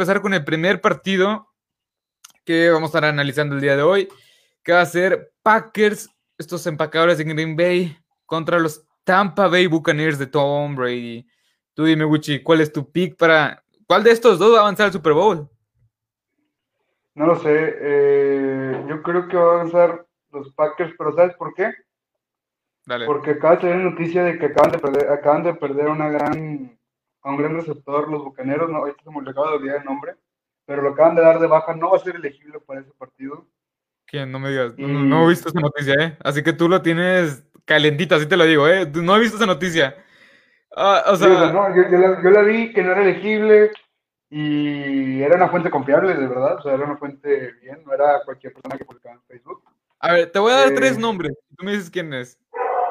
empezar con el primer partido que vamos a estar analizando el día de hoy, que va a ser Packers, estos empacadores de Green Bay, contra los Tampa Bay Buccaneers de Tom Brady. Tú dime, Gucci, ¿cuál es tu pick para... ¿Cuál de estos dos va a avanzar al Super Bowl? No lo sé. Eh, yo creo que va a avanzar los Packers, pero ¿sabes por qué? Dale. Porque acaba de tener noticia de que acaban de perder, acaban de perder una gran, a un gran receptor, los Bucaneros, no, ahorita se me acaba de olvidar el nombre, pero lo acaban de dar de baja, no va a ser elegible para ese partido. ¿Quién? No me digas, no, he visto esa noticia, ¿eh? Así que tú lo tienes calentita, así te lo digo, ¿eh? No he visto esa noticia. Ah, o sea... no, yo, la, yo la vi que no era elegible, y era una fuente confiable, de verdad, o sea, era una fuente bien, no era cualquier persona que publicaba en Facebook. A ver, te voy a dar tres eh, nombres, tú me dices quién es.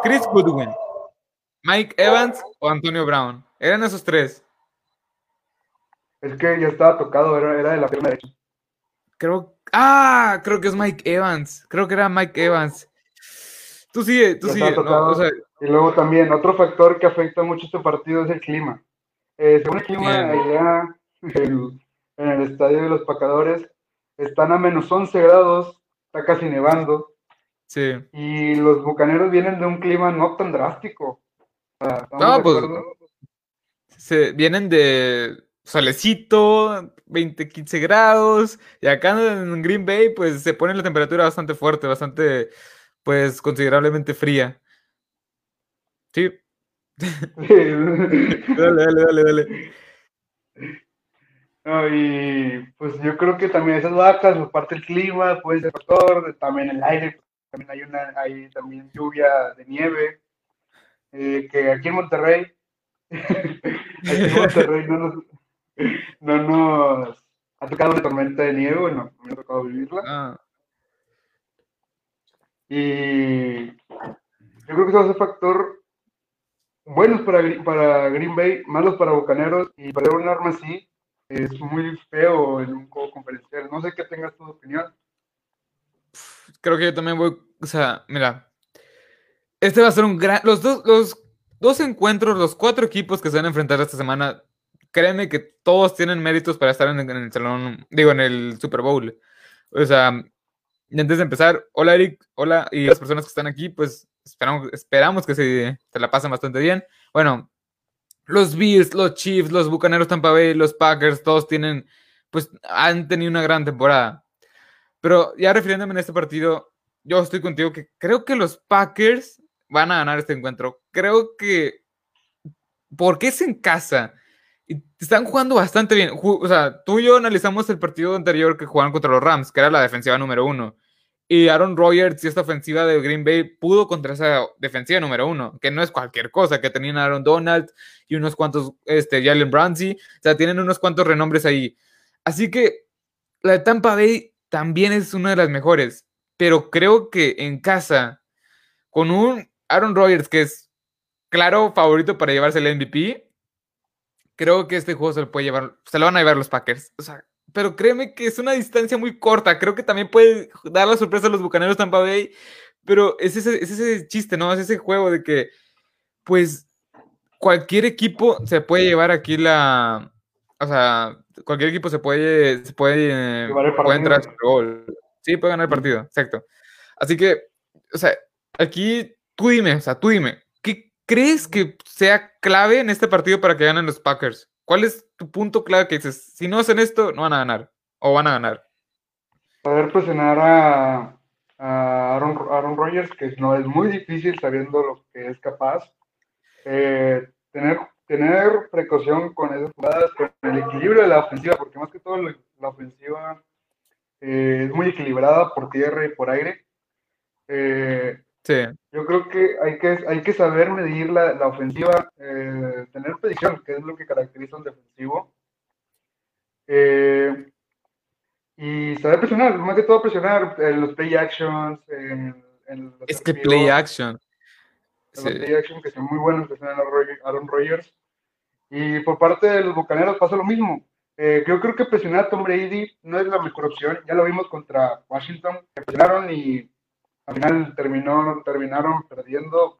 Chris Goodwin, Mike Evans o Antonio Brown. Eran esos tres. Es que ya estaba tocado, era, de la pierna derecha. Creo, ah, creo que es Mike Evans, creo que era Mike Evans. Tú sigue, tú sigue. y luego también, otro factor que afecta mucho este partido es el clima. Eh, según el clima, allá en, el estadio de los Pacadores. Están a menos 11 grados, está casi nevando. Sí. Y los bucaneros vienen de un clima no tan drástico. no, pues. Se, vienen de solecito, 20, 15 grados. Y acá en Green Bay, pues se pone la temperatura bastante fuerte, bastante, pues considerablemente fría. Sí. dale, dale, dale, dale y pues yo creo que también esas vacas, pues, parte del clima, puede ser factor, también el aire, también hay una, hay también lluvia de nieve, eh, que aquí en Monterrey, aquí en Monterrey no nos, no nos ha tocado una tormenta de nieve, bueno, me ha tocado vivirla. Ah. Y yo creo que eso va a ser factor buenos para, para Green Bay, malos para Bocaneros, y para un arma así, es muy feo en un juego conferencial. No sé qué tengas tu opinión. Creo que yo también voy, o sea, mira, este va a ser un gran, los dos, los dos encuentros, los cuatro equipos que se van a enfrentar esta semana, créeme que todos tienen méritos para estar en, el salón, digo, en el Super Bowl. O sea, antes de empezar, hola Eric, hola, y las personas que están aquí, pues esperamos, esperamos que se, se la pasen bastante bien. Bueno, los Bills, los Chiefs, los Bucaneros Tampa Bay, los Packers, todos tienen, pues han tenido una gran temporada. Pero ya refiriéndome en este partido, yo estoy contigo que creo que los Packers van a ganar este encuentro. Creo que porque es en casa están jugando bastante bien. O sea, tú y yo analizamos el partido anterior que jugaron contra los Rams, que era la defensiva número uno. Y Aaron Rodgers y esta ofensiva de Green Bay pudo contra esa defensiva número uno, que no es cualquier cosa, que tenían Aaron Donald y unos cuantos, este, Jalen Ramsey, o sea, tienen unos cuantos renombres ahí. Así que la de Tampa Bay también es una de las mejores, pero creo que en casa, con un Aaron Rodgers que es claro favorito para llevarse el MVP, creo que este juego se lo puede llevar, se lo van a llevar los Packers. O sea, pero créeme que es una distancia muy corta. Creo que también puede dar la sorpresa a los bucaneros Tampa Bay. Pero es ese, es ese chiste, ¿no? Es ese juego de que, pues, cualquier equipo se puede llevar aquí la. O sea, cualquier equipo se puede, se puede, puede entrar gol. Sí, puede ganar el partido, exacto. Así que, o sea, aquí tú dime, o sea, tú dime, ¿qué crees que sea clave en este partido para que ganen los Packers? ¿Cuál es tu punto clave que dices, si no hacen esto, no van a ganar? ¿O van a ganar? Poder presionar a, Aaron, Rodgers, que no es muy difícil sabiendo lo que es capaz. Eh, tener, tener precaución con esas jugadas, con el equilibrio de la ofensiva, porque más que todo la, ofensiva eh, es muy equilibrada por tierra y por aire. Eh, yo creo que hay que, hay que saber medir la, la ofensiva, eh, tener predicción, que es lo que caracteriza un defensivo. Eh, y saber presionar, más que todo presionar en los play actions. es que play action. Los play action que son muy buenos, que son Aaron Rodgers. Y por parte de los bucaneros pasa lo mismo. Eh, yo creo que presionar a Tom Brady no es la mejor opción. Ya lo vimos contra Washington, que presionaron y al final terminó, terminaron perdiendo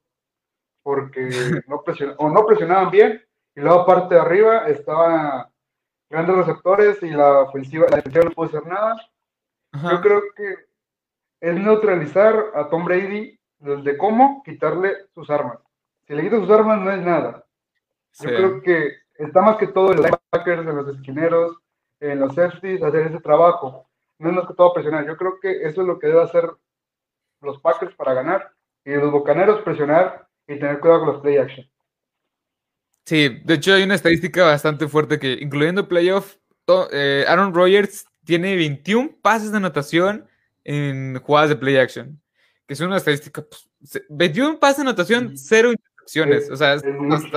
porque no presionaban, o no presionaban bien y luego parte de arriba estaba grandes receptores y la ofensiva, la defensiva no puede hacer nada. Yo creo que es neutralizar a Tom Brady desde cómo quitarle sus armas. Si le quita sus armas no es nada. Yo creo que está más que todo en los backers, en los esquineros, en los safeties, hacer ese trabajo. No es más que todo presionar. Yo creo que eso es lo que debe hacer los Packers para ganar. Y los Bocaneros presionar y tener cuidado con los play action. Sí, de hecho hay una estadística bastante fuerte que, incluyendo playoff, eh, Aaron Rodgers tiene 21 pases de anotación en jugadas de play action, que es una estadística, 21 pues, pases de anotación, cero intercepciones, o sea,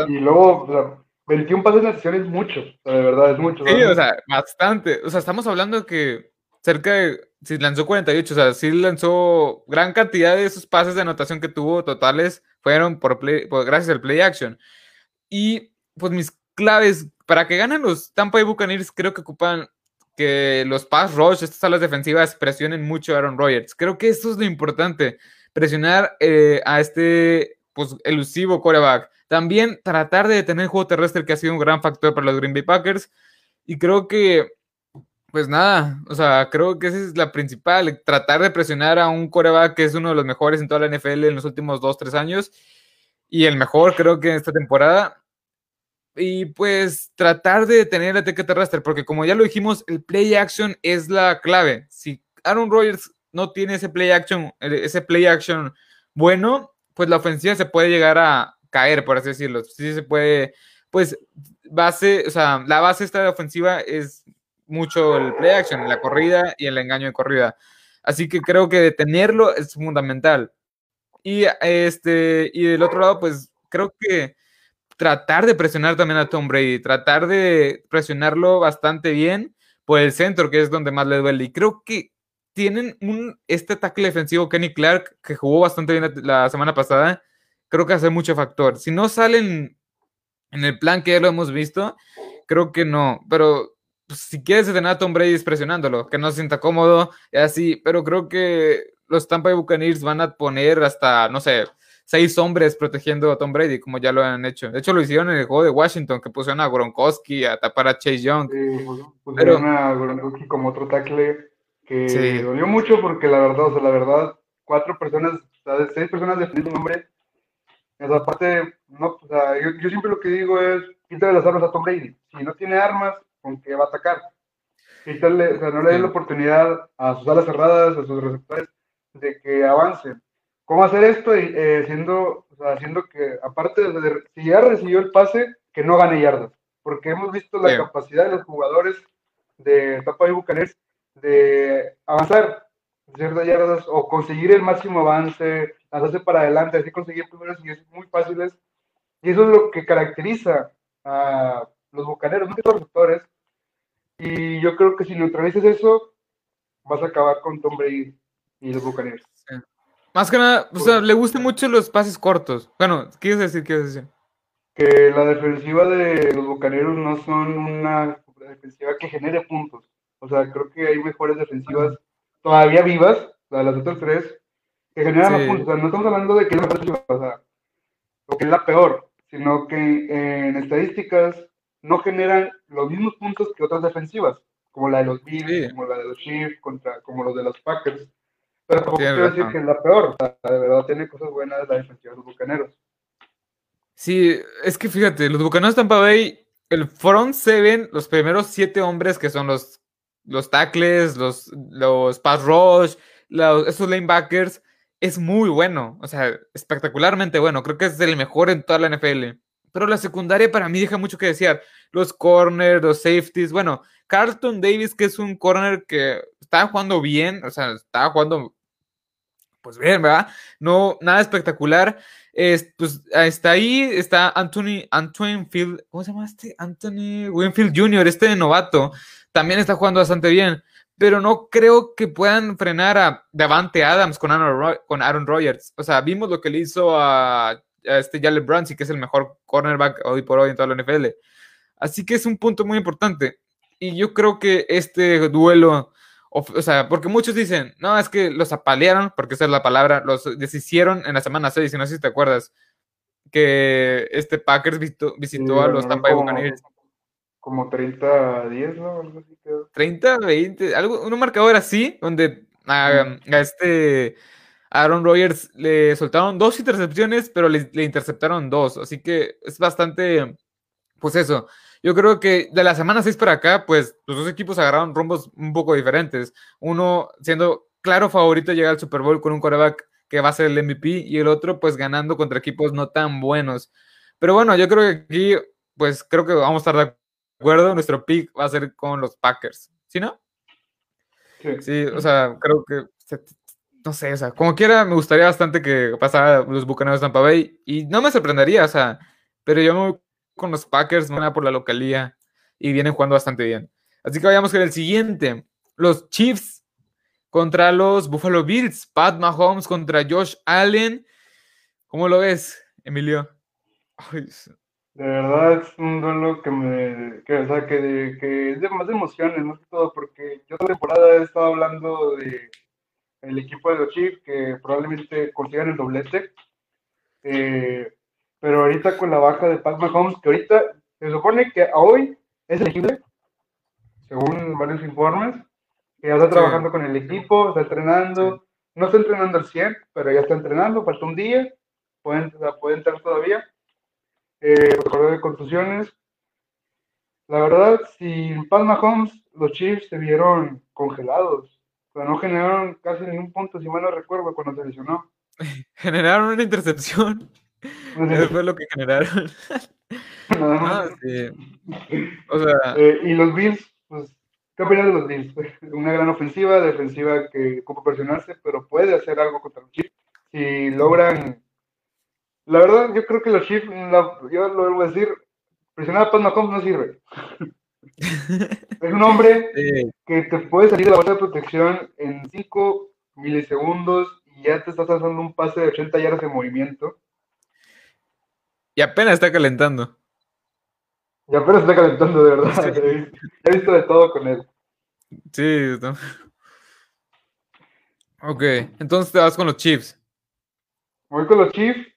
y luego, 21 pases de anotación es mucho, de verdad es mucho. Sí, o sea, bastante, o sea, estamos hablando de que cerca de, si lanzó 48, o sea, sí lanzó gran cantidad de esos pases de anotación que tuvo totales, fueron por, play, gracias al play action. Y pues mis claves para que ganen los Tampa Bay Buccaneers creo que ocupan que los pass rush, estas salas defensivas presionen mucho a Aaron Rodgers. Creo que esto es lo importante, presionar eh, a este pues, elusivo quarterback. También tratar de detener el juego terrestre que ha sido un gran factor para los Green Bay Packers. Y creo que, pues nada, o sea, creo que esa es la principal, tratar de presionar a un quarterback que es uno de los mejores en toda la NFL en los últimos dos, tres años. Y el mejor creo que en esta temporada y pues tratar de detener el ataque terrestre, porque como ya lo dijimos, el play action es la clave. Si Aaron Rodgers no tiene ese play action, ese play action bueno, pues la ofensiva se puede llegar a caer, por así decirlo. Sí se puede, pues base, o sea, la base esta de ofensiva es mucho el play action, la corrida y el engaño de corrida. Así que creo que detenerlo es fundamental. Y este, y del otro lado, pues creo que tratar de presionar también a Tom Brady, tratar de presionarlo bastante bien por el centro, que es donde más le duele. Y creo que tienen un, este ataque defensivo, Kenny Clark, que jugó bastante bien la, semana pasada, creo que hace mucho factor. Si no salen en el plan que ya lo hemos visto, creo que no. Pero pues, si quieres detener a Tom Brady es presionándolo, que no se sienta cómodo y así. Pero creo que los Tampa Bay Buccaneers van a poner hasta, no sé, seis hombres protegiendo a Tom Brady, como ya lo han hecho. De hecho, lo hicieron en el juego de Washington, que pusieron a Gronkowski a tapar a Chase Young. Sí, pusieron a Gronkowski como otro tackle que dolió mucho porque la verdad, o sea, la verdad, cuatro personas, o sea, seis personas defendiendo un hombre. Esa parte, no, o sea, yo, siempre lo que digo es, quítale las armas a Tom Brady. Si no tiene armas, ¿con qué va a atacar? Quítale, o sea, no le dé la oportunidad a sus alas cerradas, a sus receptores, de que avancen cómo hacer esto y eh, siendo, haciendo que, aparte de, si ya recibió el pase, que no gane yardas, porque hemos visto la capacidad de los jugadores de Tapa y Bucaners de avanzar ciertas yardas o conseguir el máximo avance, hacerse para adelante, así conseguir primeros y es muy fáciles. Y eso es lo que caracteriza a los bucaneros, no los receptores. Y yo creo que si neutralizas eso, vas a acabar con Tom Brady y los bucaneros. Más que nada, o sea, le gustan mucho los pases cortos. Bueno, ¿qué quieres decir? ¿Qué decir? Que la defensiva de los Bucaneros no son una defensiva que genere puntos. O sea, creo que hay mejores defensivas todavía vivas, las otras tres, que generan más puntos. O sea, no estamos hablando de que es la mejor o sea, o que es la peor, sino que en estadísticas no generan los mismos puntos que otras defensivas, como la de los Bills, como la de los Chiefs, contra, como los de los Packers. Pero tampoco quiero decir que es la peor. de verdad tiene cosas buenas la defensiva de los bucaneros. Sí, es que fíjate, los bucaneros Tampa Bay, el front seven, los primeros siete hombres que son los, los tackles, los, los pass rush, los, esos linebackers, es muy bueno. O sea, espectacularmente bueno. Creo que es el mejor en toda la NFL. Pero la secundaria para mí deja mucho que desear. Los corners, los safeties. Bueno, Carlton Davis, que es un corner que estaba jugando bien, o sea, estaba jugando pues bien, ¿verdad? No, nada espectacular. Es, pues está ahí, está Anthony, Anthony Field, ¿cómo se llama este? Anthony Winfield Jr., este de novato, también está jugando bastante bien, pero no creo que puedan frenar a Davante Adams con Aaron, con Aaron Rodgers. O sea, vimos lo que le hizo a, este Jalen Brunson, que es el mejor cornerback hoy por hoy en toda la NFL. Así que es un punto muy importante. Y yo creo que este duelo o, sea, porque muchos dicen, no, es que los apalearon, porque esa es la palabra, los deshicieron en la semana 6, y no sé si te acuerdas, que este Packers visitó, a los Tampa Bay Buccaneers. como 30 a 10, ¿no? Algo así quedó. 30 20, algo, un marcador así, donde a, a este Aaron Rodgers le soltaron dos intercepciones, pero le, le, interceptaron dos. Así que es bastante, pues eso. Yo creo que de la semana 6 para acá, pues los dos equipos agarraron rombos un poco diferentes. Uno siendo claro favorito llega al Super Bowl con un quarterback que va a ser el MVP y el otro pues ganando contra equipos no tan buenos. Pero bueno, yo creo que aquí, pues creo que vamos a estar de acuerdo. Nuestro pick va a ser con los Packers. ¿Sí, no? Sí, sí o sea, creo que no sé, o sea, como quiera, me gustaría bastante que pasara los Bucaneros de Tampa Bay y no me sorprendería, o sea, pero yo me voy con los Packers, van por la localía y vienen jugando bastante bien. Así que vayamos con el siguiente. Los Chiefs contra los Buffalo Bills. Pat Mahomes contra Josh Allen. ¿Cómo lo ves, Emilio? De verdad es un duelo que me. Que, o sea, que, que es de más emociones, más que todo, porque yo la temporada he estado hablando de el equipo de los Chiefs que probablemente consigan el doblete. Eh, pero ahorita con la baja de Pat Mahomes, que ahorita se supone que hoy es elegible, según varios informes, que ya está trabajando con el equipo, está entrenando, no está entrenando al 100, pero ya está entrenando, falta un día, pueden, puede entrar todavía, eh, de contusiones. La verdad, sin Pat Mahomes, los Chiefs se vieron congelados, o sea, no generaron casi ningún punto, si mal no recuerdo, cuando se lesionó. generaron una intercepción. Eso fue lo que generaron. Ah, o sea. Eh, y los Bills, pues, ¿qué opinas de los Bills? Una gran ofensiva, defensiva que ocupa presionarse, pero puede hacer algo contra los Chiefs. Si logran. La verdad, yo creo que los Chiefs, yo lo voy a decir, presionar a Pat Mahomes no sirve. Es un hombre que te puede salir de la bolsa de protección en 5 milisegundos y ya te estás haciendo un pase de 80 yardas de movimiento. Y apenas está calentando. Y apenas está calentando, de verdad. He visto de todo con él. Sí, Ok, entonces te vas con los Chiefs. Voy con los Chiefs.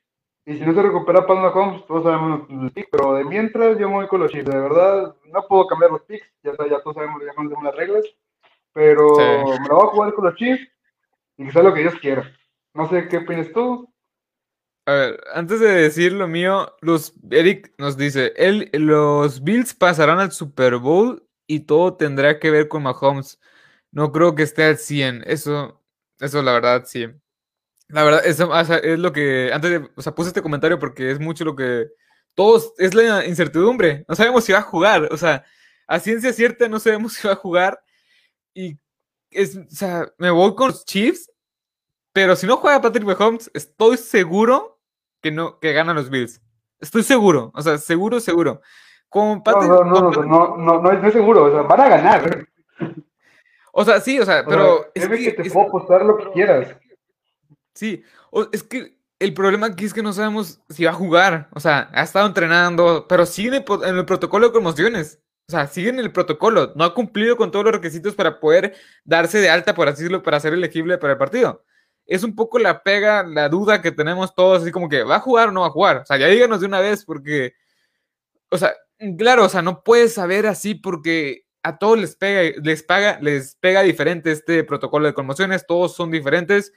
Y si no se recupera Pat Mahomes, todos sabemos los picks. Pero de mientras, yo me voy con los Chiefs. De verdad, no puedo cambiar los picks. Ya, ya todos sabemos, ya conocemos las reglas. Pero me lo voy a jugar con los Chiefs. Y que sea lo que Dios quiera. No sé qué opinas tú. A ver, antes de decir lo mío, los, Eric nos dice, él, los Bills pasarán al Super Bowl y todo tendrá que ver con Mahomes. No creo que esté al 100. Eso, eso la verdad, sí. La verdad, es lo que, antes de, o sea, puse este comentario porque es mucho lo que, todos, es la incertidumbre. No sabemos si va a jugar. O sea, a ciencia cierta no sabemos si va a jugar. Y es, o sea, me voy con los Chiefs. Pero si no juega Patrick Mahomes, estoy seguro que no que ganan los Bills. Estoy seguro, o sea, seguro, seguro. Con Patrick, no, no, no, no, no, no, es seguro, o sea, van a ganar. O sea, sí, o sea, pero. es que, te puedo apostar lo que quieras. Sí, es que el problema aquí es que no sabemos si va a jugar. O sea, ha estado entrenando, pero sigue en el, protocolo de conmociones. O sea, sigue en el protocolo. No ha cumplido con todos los requisitos para poder darse de alta, por así decirlo, para ser elegible para el partido es un poco la pega, la duda que tenemos todos, así como que, ¿va a jugar o no va a jugar? O sea, ya díganos de una vez, porque, o sea, claro, o sea, no puedes saber así porque a todos les pega, les paga, les pega diferente este protocolo de conmociones, todos son diferentes,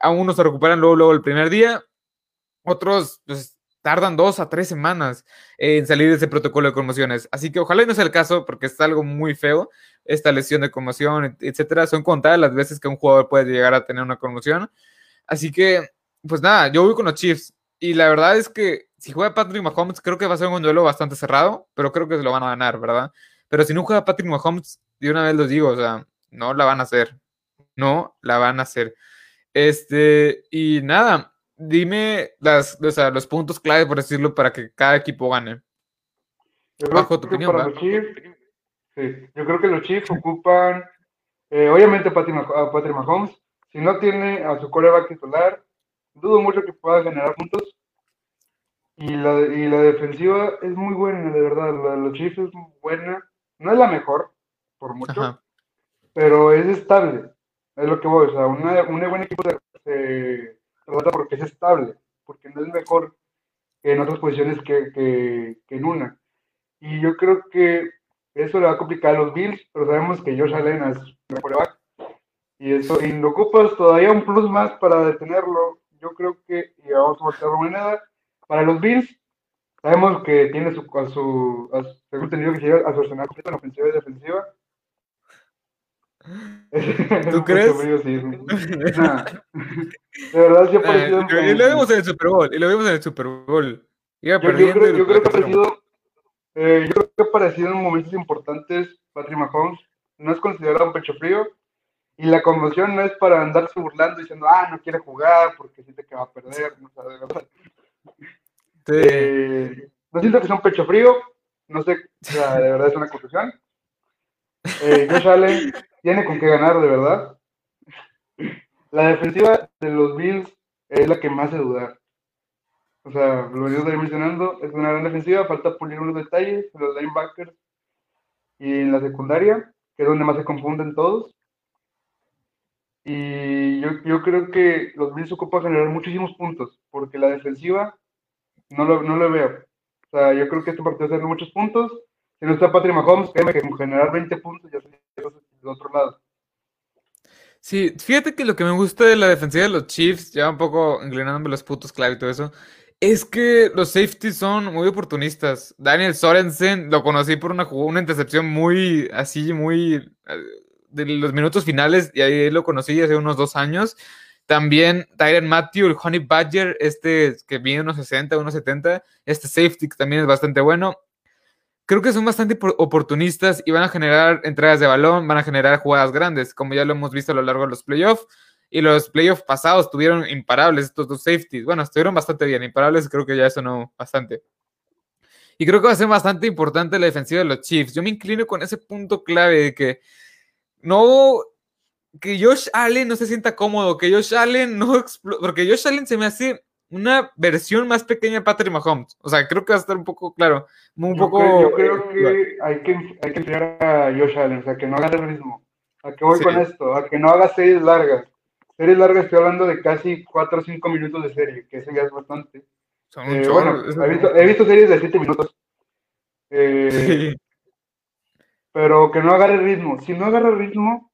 a unos se recuperan luego, luego el primer día, otros, pues, tardan dos a tres semanas en salir de ese protocolo de conmociones. Así que ojalá no sea el caso, porque es algo muy feo, esta lesión de conmoción, etcétera. Son contadas las veces que un jugador puede llegar a tener una conmoción. Así que, pues nada, yo voy con los Chiefs. Y la verdad es que si juega Patrick Mahomes, creo que va a ser un duelo bastante cerrado, pero creo que se lo van a ganar, ¿verdad? Pero si no juega Patrick Mahomes, de una vez los digo, o sea, no la van a hacer. No la van a hacer. Este, y nada, dime las, o sea, los puntos clave, por decirlo, para que cada equipo gane. Bajo tu opinión. Para los Chiefs, sí, yo creo que los Chiefs ocupan, eh, obviamente, a Patrick Mahomes. Si no tiene a su coreback titular, dudo mucho que pueda generar puntos. Y la, y la defensiva es muy buena, de verdad. La de los Chiefs es muy buena. No es la mejor, por mucho, pero es estable. Es lo que voy. O sea, una, un buen equipo de porque es estable, porque no es mejor en otras posiciones que, que, en una. Y yo creo que eso le va a complicar a los Bills, pero sabemos que Josh Allen es un quarterback. Y eso, y lo ocupas todavía un plus más para detenerlo. Yo creo que, y vamos a voltear moneda, para los Bills, sabemos que tiene su, a su, a su según tenido que llegar a su arsenal completo en ofensiva y defensiva. ¿Tú crees? Sí, nah. De verdad, sí ha parecido. y lo vimos en el Super Bowl, y lo vimos en el Super Bowl. Iba yo, yo, creo, yo creo que ha parecido, eh, yo creo que ha aparecido en momentos importantes Patrick Mahomes. No es considerado un pecho frío. Y la conmoción no es para andarse burlando diciendo, ah, no quiere jugar porque siente que va a perder. No. Eh, no siento que sea un pecho frío. No sé, o sea, de verdad es una confusión. Eh, Josh Allen tiene con qué ganar, de verdad. La defensiva de los Bills es la que más hace dudar. O sea, lo venimos mencionando, es una gran defensiva, falta pulir unos detalles en los linebackers y en la secundaria, que es donde más se confunden todos. Y yo, yo creo que los Bills ocupan generar muchísimos puntos, porque la defensiva no lo, no lo veo. O sea, yo creo que este partido va muchos puntos. Si no está Patrick Mahomes, créeme que generar 20 puntos ya sería del otro lado. Sí, fíjate que lo que me gusta de la defensiva de los Chiefs, ya un poco inclinándome los putos clave y todo eso, es que los safeties son muy oportunistas. Daniel Sorensen lo conocí por una, una intercepción muy, así, muy eh, de los minutos finales, y ahí lo conocí hace unos dos años. También Tyron Matthew, el Honey Badger, este que viene unos 60, unos 70, este safety también es bastante bueno. Creo que son bastante oportunistas y van a generar entregas de balón, van a generar jugadas grandes, como ya lo hemos visto a lo largo de los playoffs. Y los playoffs pasados tuvieron imparables estos dos safeties. Bueno, estuvieron bastante bien. Imparables creo que ya eso no bastante. Y creo que va a ser bastante importante la defensiva de los Chiefs. Yo me inclino con ese punto clave de que no que Josh Allen no se sienta cómodo, que Josh Allen no porque Josh Allen se me hace una versión más pequeña de Patrick Mahomes. O sea, creo que va a estar un poco claro, un yo poco creo, yo creo que hay que hay que enfriar a Josh Allen, o sea, que no haga el ritmo. ¿A qué voy Sí. con esto? A que no haga series largas. Series largas estoy hablando de casi 4 o 5 minutos de serie, que eso ya es bastante. son Eh, bueno, he visto, he visto series de 7 minutos. Eh, Sí. pero que no agarre ritmo. Si no agarra ritmo,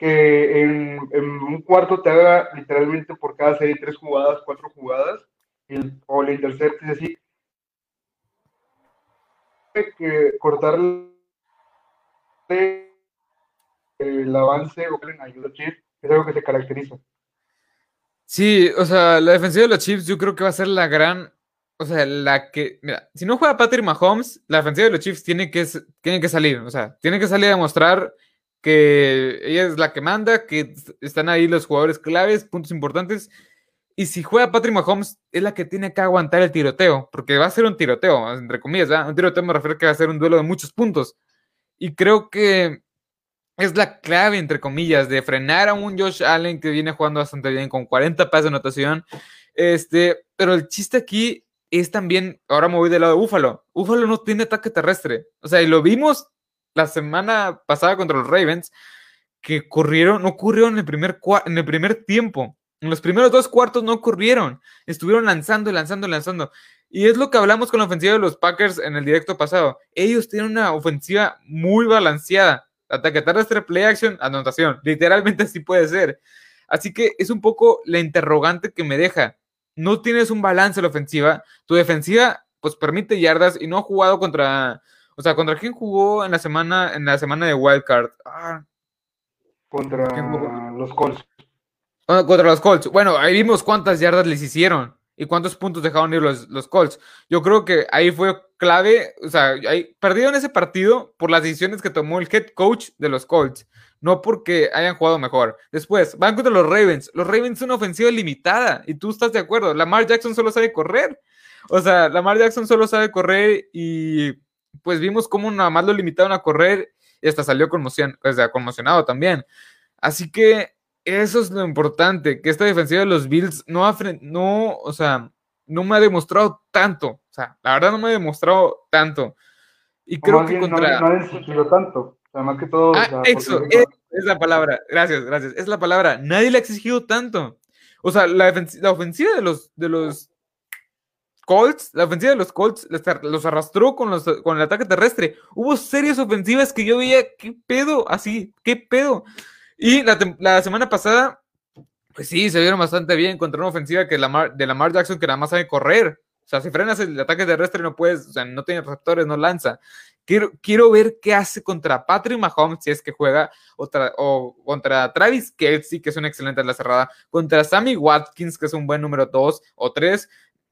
que en, un cuarto te haga literalmente por cada serie tres jugadas, cuatro jugadas, y, o le interceptes así. Que cortarle el avance o que ayuda a Chief es algo que se caracteriza. Sí, o sea, la defensiva de los Chiefs yo creo que va a ser la gran, o sea, la que, mira, si no juega Patrick Mahomes, la defensiva de los Chiefs tiene que, tiene que salir, o sea, tiene que salir a demostrar que ella es la que manda, que están ahí los jugadores claves, puntos importantes, y si juega Patrick Mahomes, es la que tiene que aguantar el tiroteo, porque va a ser un tiroteo, entre comillas, ¿verdad? Un tiroteo me refiero que va a ser un duelo de muchos puntos, y creo que es la clave, entre comillas, de frenar a un Josh Allen que viene jugando bastante bien con 40 pases de anotación. Este, pero el chiste aquí es también, ahora me voy del lado de Búfalo. Búfalo no tiene ataque terrestre. O sea, y lo vimos la semana pasada contra los Ravens, que corrieron, no corrieron en el primer, en el primer tiempo. En los primeros dos cuartos no corrieron. Estuvieron lanzando, lanzando, lanzando. Y es lo que hablamos con la ofensiva de los Packers en el directo pasado. Ellos tienen una ofensiva muy balanceada. Ataque terrestre, play action, anotación. Literalmente así puede ser. Así que es un poco la interrogante que me deja. No tienes un balance en la ofensiva. Tu defensiva, pues permite yardas y no ha jugado contra. O sea, ¿contra quién jugó en la semana, en la semana de Wildcard? Ah, Contra los Colts. Ah, contra los Colts. Bueno, ahí vimos cuántas yardas les hicieron y cuántos puntos dejaron ir los, los Colts. Yo creo que ahí fue clave, o sea, ahí perdieron ese partido por las decisiones que tomó el head coach de los Colts, no porque hayan jugado mejor. Después, van contra los Ravens. Los Ravens son una ofensiva limitada y tú estás de acuerdo. Lamar Jackson solo sabe correr. O sea, Lamar Jackson solo sabe correr y pues vimos cómo nada más lo limitaron a correr y hasta salió conmocion o sea, conmocionado también. Así que eso es lo importante, que esta defensiva de los Bills no ha, no, o sea, no me ha demostrado tanto. O sea, la verdad no me ha demostrado tanto. Y O creo que contra... no, no exigido tanto. O sea, más que todo. o Ah, sea, eso, porque- es, es la palabra. Gracias, gracias. Es la palabra. Nadie le ha exigido tanto. O sea, la, la ofensiva de los, de los Colts, la ofensiva de los Colts los arrastró con, los, con el ataque terrestre. Hubo series ofensivas que yo veía, ¿qué pedo? Así, ¿qué pedo? Y la, semana pasada, pues sí, se vieron bastante bien contra una ofensiva que la de Lamar Jackson que nada más sabe correr. O sea, si frenas el ataque terrestre no puedes, o sea, no tiene receptores, no lanza. Quiero, quiero ver qué hace contra Patrick Mahomes, si es que juega, o contra Travis Kelsey, que es un excelente en la cerrada, contra Sammy Watkins, que es un buen número 2 o 3,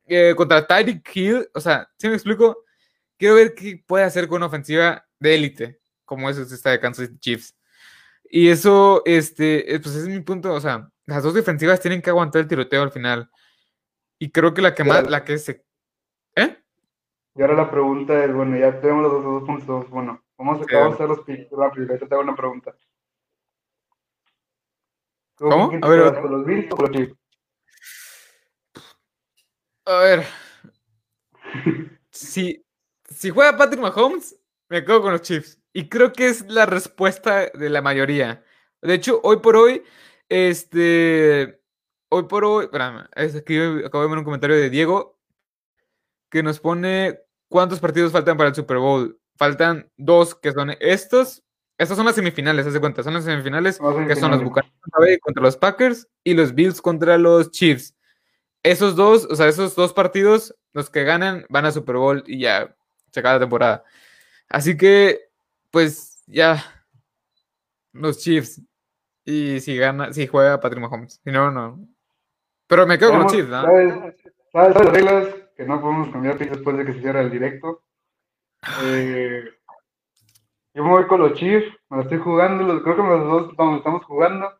eh, contra Tyreek Hill, o sea, si me explico? Quiero ver qué puede hacer con una ofensiva de élite, como es esta de Kansas City Chiefs. Y eso, este, pues es mi punto, o sea, las dos defensivas tienen que aguantar el tiroteo al final. Y creo que la que más, la que se... ¿Eh? Y ahora la pregunta es, bueno, ya tenemos los dos, puntos. Bueno, vamos a, hacer los picks rápido. Yo te hago una pregunta. ¿Cómo? A ver, los Bills o los Chiefs? A ver. si, si juega Patrick Mahomes, me quedo con los Chiefs. Y creo que es la respuesta de la mayoría. De hecho, hoy por hoy, este. Hoy por hoy. Espérame, aquí acabo de ver un comentario de Diego que nos pone ¿Cuántos partidos faltan para el Super Bowl? Faltan dos, que son estos. Estas son las semifinales, haz de cuenta. Son las semifinales, que son los Buccaneers contra los Packers y los Bills contra los Chiefs. Esos dos, o sea, esos dos partidos, los que ganan, van a Super Bowl y ya se acaba la temporada. Así que, pues, ya. Los Chiefs. Y si gana, si juega Patrick Mahomes. Si no, no. Pero me quedo con los Chiefs, ¿no? ¿Sabes, las reglas? que no podemos cambiar después de que se cierre el directo. Eh, yo me voy con los Chiefs, me lo estoy jugando, creo que los dos estamos jugando.